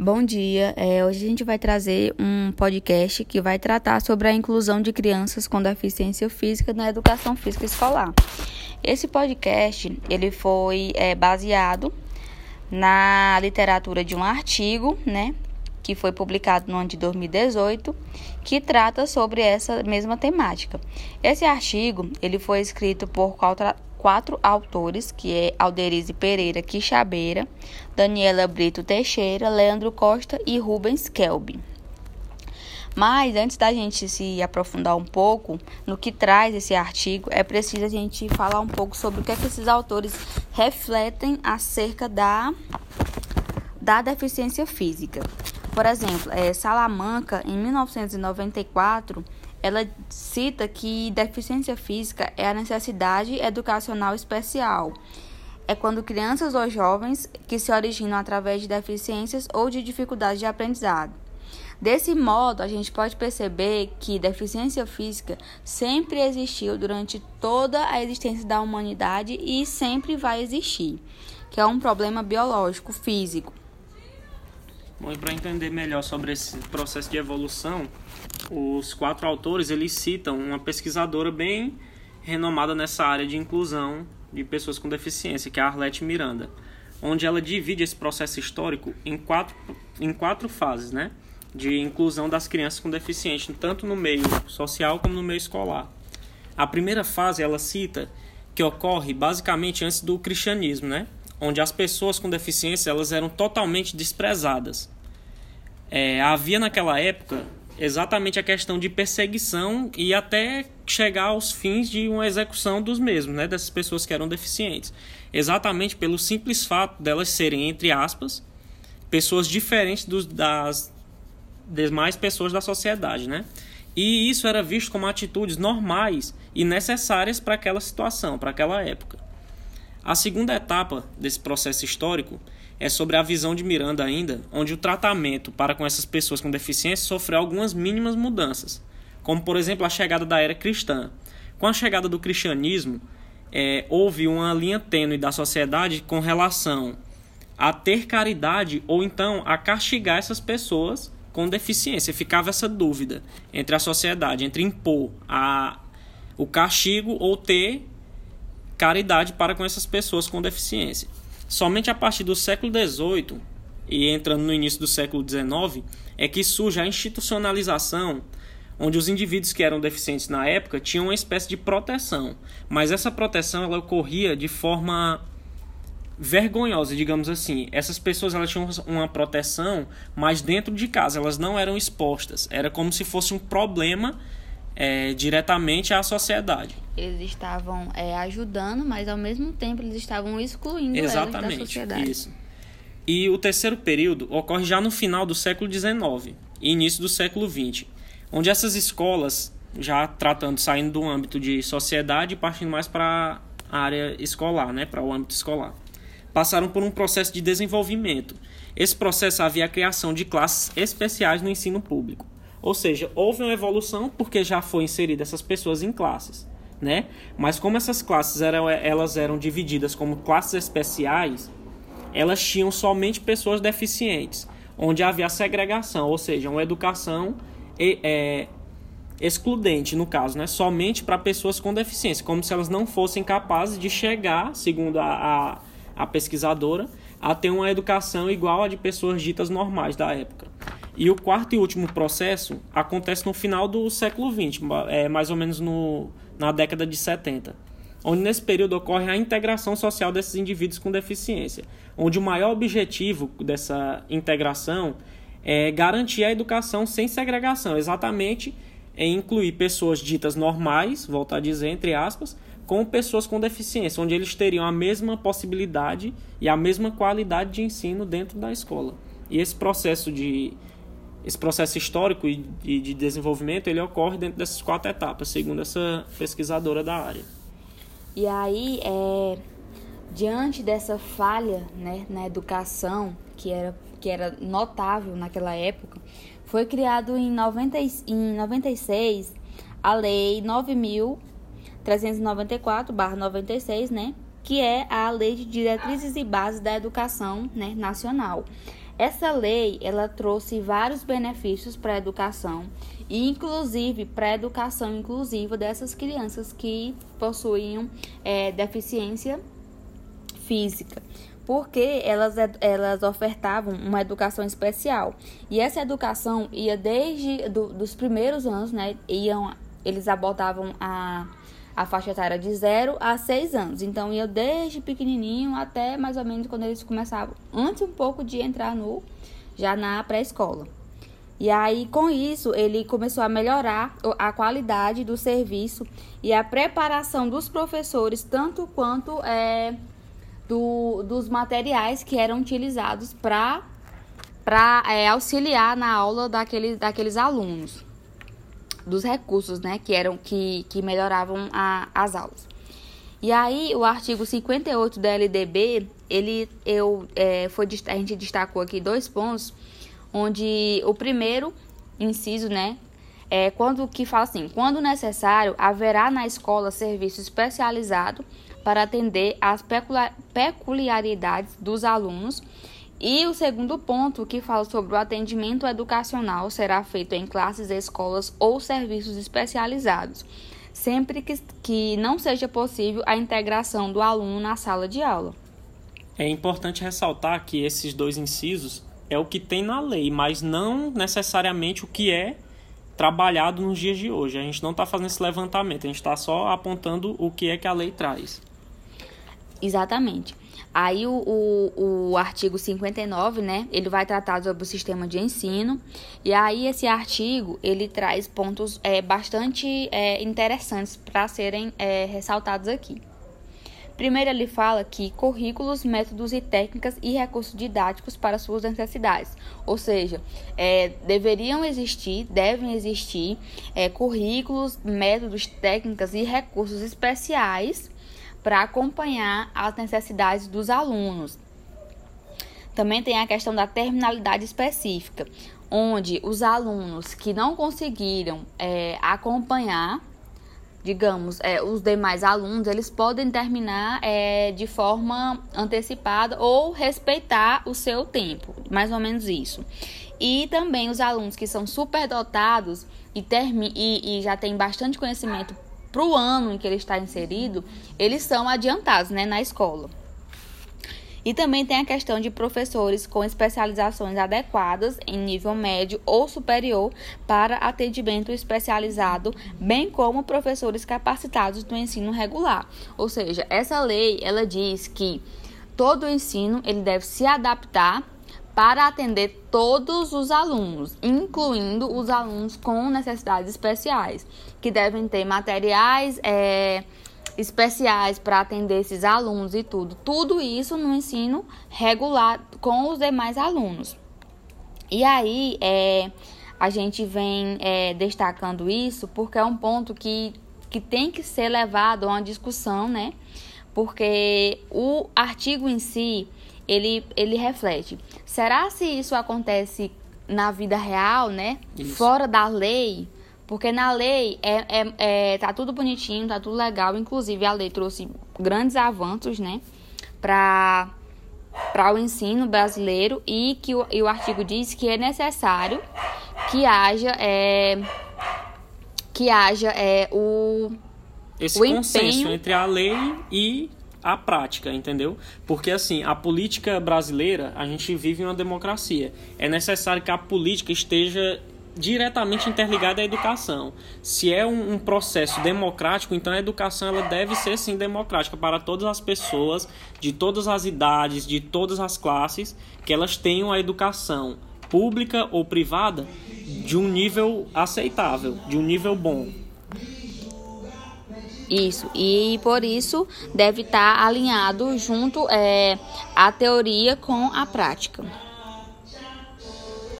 Bom dia. É, hoje a gente vai trazer um podcast que vai tratar sobre a inclusão de crianças com deficiência física na educação física escolar. Esse podcast ele foi é, baseado na literatura de um artigo, né, que foi publicado no ano de 2018, que trata sobre essa mesma temática. Esse artigo ele foi escrito por quatro autores, que é Alderize Pereira Quixabeira, Daniela Brito Teixeira, Leandro Costa e Rubens Kelby. Mas antes da gente se aprofundar um pouco no que traz esse artigo, é preciso a gente falar um pouco sobre o que, é que esses autores refletem acerca da, da deficiência física. Por exemplo, é, Salamanca, em 1994, ela cita que deficiência física é a necessidade educacional especial. É quando crianças ou jovens que se originam através de deficiências ou de dificuldades de aprendizado. Desse modo, a gente pode perceber que deficiência física sempre existiu durante toda a existência da humanidade e sempre vai existir, que é um problema biológico, físico. Bom, e para entender melhor sobre esse processo de evolução, os quatro autores eles citam uma pesquisadora bem renomada nessa área de inclusão de pessoas com deficiência, que é a Arlete Miranda, onde ela divide esse processo histórico em quatro, em quatro fases, né? De inclusão das crianças com deficiência, tanto no meio social como no meio escolar. A primeira fase ela cita que ocorre basicamente antes do cristianismo, né? Onde as pessoas com deficiência elas eram totalmente desprezadas. É, havia naquela época exatamente a questão de perseguição e até chegar aos fins de uma execução dos mesmos, né, dessas pessoas que eram deficientes. Exatamente pelo simples fato delas serem, entre aspas, pessoas diferentes dos, das demais pessoas da sociedade, né? E isso era visto como atitudes normais e necessárias para aquela situação, para aquela época. A segunda etapa desse processo histórico é sobre a visão de Miranda ainda, onde o tratamento para com essas pessoas com deficiência sofreu algumas mínimas mudanças, como por exemplo a chegada da era cristã. Com a chegada do cristianismo, é, houve uma linha tênue da sociedade com relação a ter caridade ou então a castigar essas pessoas com deficiência. Ficava essa dúvida entre a sociedade, entre impor a, o castigo ou ter caridade para com essas pessoas com deficiência. Somente a partir do século XVIII e entrando no início do século XIX é que surge a institucionalização, onde os indivíduos que eram deficientes na época tinham uma espécie de proteção, mas essa proteção ela ocorria de forma vergonhosa, digamos assim. Essas pessoas elas tinham uma proteção, mas dentro de casa elas não eram expostas. Era como se fosse um problema é, diretamente à sociedade. Eles estavam é, ajudando, mas ao mesmo tempo eles estavam excluindo Exatamente, da sociedade. Isso. E o terceiro período ocorre já no final do século XIX e início do século XX, onde essas escolas, já tratando, saindo do âmbito de sociedade e partindo mais para a área escolar, né, para o âmbito escolar, passaram por um processo de desenvolvimento. Esse processo havia a criação de classes especiais no ensino público ou seja, houve uma evolução porque já foi inserida essas pessoas em classes, né? Mas como essas classes eram, elas eram divididas como classes especiais, elas tinham somente pessoas deficientes, onde havia segregação, ou seja, uma educação é, excludente, no caso, né? somente para pessoas com deficiência, como se elas não fossem capazes de chegar, segundo a, a, a pesquisadora, a ter uma educação igual a de pessoas ditas normais da época. E o quarto e último processo acontece no final do século XX, é, mais ou menos no, na década de 70, onde nesse período ocorre a integração social desses indivíduos com deficiência, onde o maior objetivo dessa integração é garantir a educação sem segregação, exatamente é incluir pessoas ditas normais, volto a dizer, entre aspas, com pessoas com deficiência, onde eles teriam a mesma possibilidade e a mesma qualidade de ensino dentro da escola. E esse processo de esse processo histórico e de, de desenvolvimento ele ocorre dentro dessas quatro etapas, segundo essa pesquisadora da área. E aí, é, diante dessa falha né, na educação, que era, que era notável naquela época, foi criado em, 90, em 96 a Lei 9.394-96, né? Que é a Lei de Diretrizes e Bases da Educação né, Nacional. Essa lei ela trouxe vários benefícios para a educação inclusive para a educação inclusiva dessas crianças que possuíam é, deficiência física porque elas, elas ofertavam uma educação especial. E essa educação ia desde do, dos primeiros anos, né? Iam, eles abordavam a, a faixa etária de 0 a 6 anos. Então ia desde pequenininho até mais ou menos quando eles começavam, antes um pouco de entrar no já na pré-escola. E aí, com isso, ele começou a melhorar a qualidade do serviço e a preparação dos professores, tanto quanto é, do, dos materiais que eram utilizados para é, auxiliar na aula daqueles, daqueles alunos, dos recursos né, que, eram, que, que melhoravam a, as aulas. E aí, o artigo 58 da LDB, ele, eu, é, foi, a gente destacou aqui dois pontos, onde o primeiro inciso, né, é quando que fala assim, quando necessário, haverá na escola serviço especializado para atender às peculiaridades dos alunos. E o segundo ponto, que fala sobre o atendimento educacional, será feito em classes, escolas ou serviços especializados, sempre que, que não seja possível a integração do aluno na sala de aula. É importante ressaltar que esses dois incisos é o que tem na lei, mas não necessariamente o que é trabalhado nos dias de hoje. A gente não está fazendo esse levantamento, a gente está só apontando o que é que a lei traz. Exatamente. Aí o, o, o, artigo 59, né, ele vai tratar sobre o sistema de ensino, e aí esse artigo, ele traz pontos é, bastante é, interessantes para serem é, ressaltados aqui. Primeiro, ele fala que currículos, métodos e técnicas e recursos didáticos para suas necessidades. Ou seja, é, deveriam existir, devem existir é, currículos, métodos, técnicas e recursos especiais para acompanhar as necessidades dos alunos. Também tem a questão da terminalidade específica, onde os alunos que não conseguiram é, acompanhar, digamos, é, os demais alunos, eles podem terminar é, de forma antecipada ou respeitar o seu tempo, mais ou menos isso. E também os alunos que são superdotados e, e, e já têm bastante conhecimento para o ano em que ele está inserido, eles são adiantados né, na escola. E também tem a questão de professores com especializações adequadas em nível médio ou superior para atendimento especializado, bem como professores capacitados no ensino regular. Ou seja, essa lei ela diz que todo o ensino ele deve se adaptar para atender todos os alunos, incluindo os alunos com necessidades especiais, que devem ter materiais é, especiais para atender esses alunos e tudo. Tudo isso no ensino regular com os demais alunos. E aí é, a gente vem é, destacando isso porque é um ponto que, que tem que ser levado a uma discussão, né? Porque o artigo em si ele, ele reflete. Será se isso acontece na vida real, né? Isso. Fora da lei? Porque na lei é, é, é, tá tudo bonitinho, tá tudo legal. Inclusive, a lei trouxe grandes avanços, né? Para para o ensino brasileiro e que o, e o artigo diz que é necessário que haja é, que haja é, o esse o consenso empenho... entre a lei e a prática, entendeu? Porque assim, a política brasileira, a gente vive em uma democracia. É necessário que a política esteja diretamente interligada à educação. Se é um, um, processo democrático, então a educação ela deve ser sim democrática para todas as pessoas, de todas as idades, de todas as classes, que elas tenham a educação pública ou privada de um nível aceitável, de um nível bom. Isso, e por isso deve estar alinhado junto é, a teoria com a prática.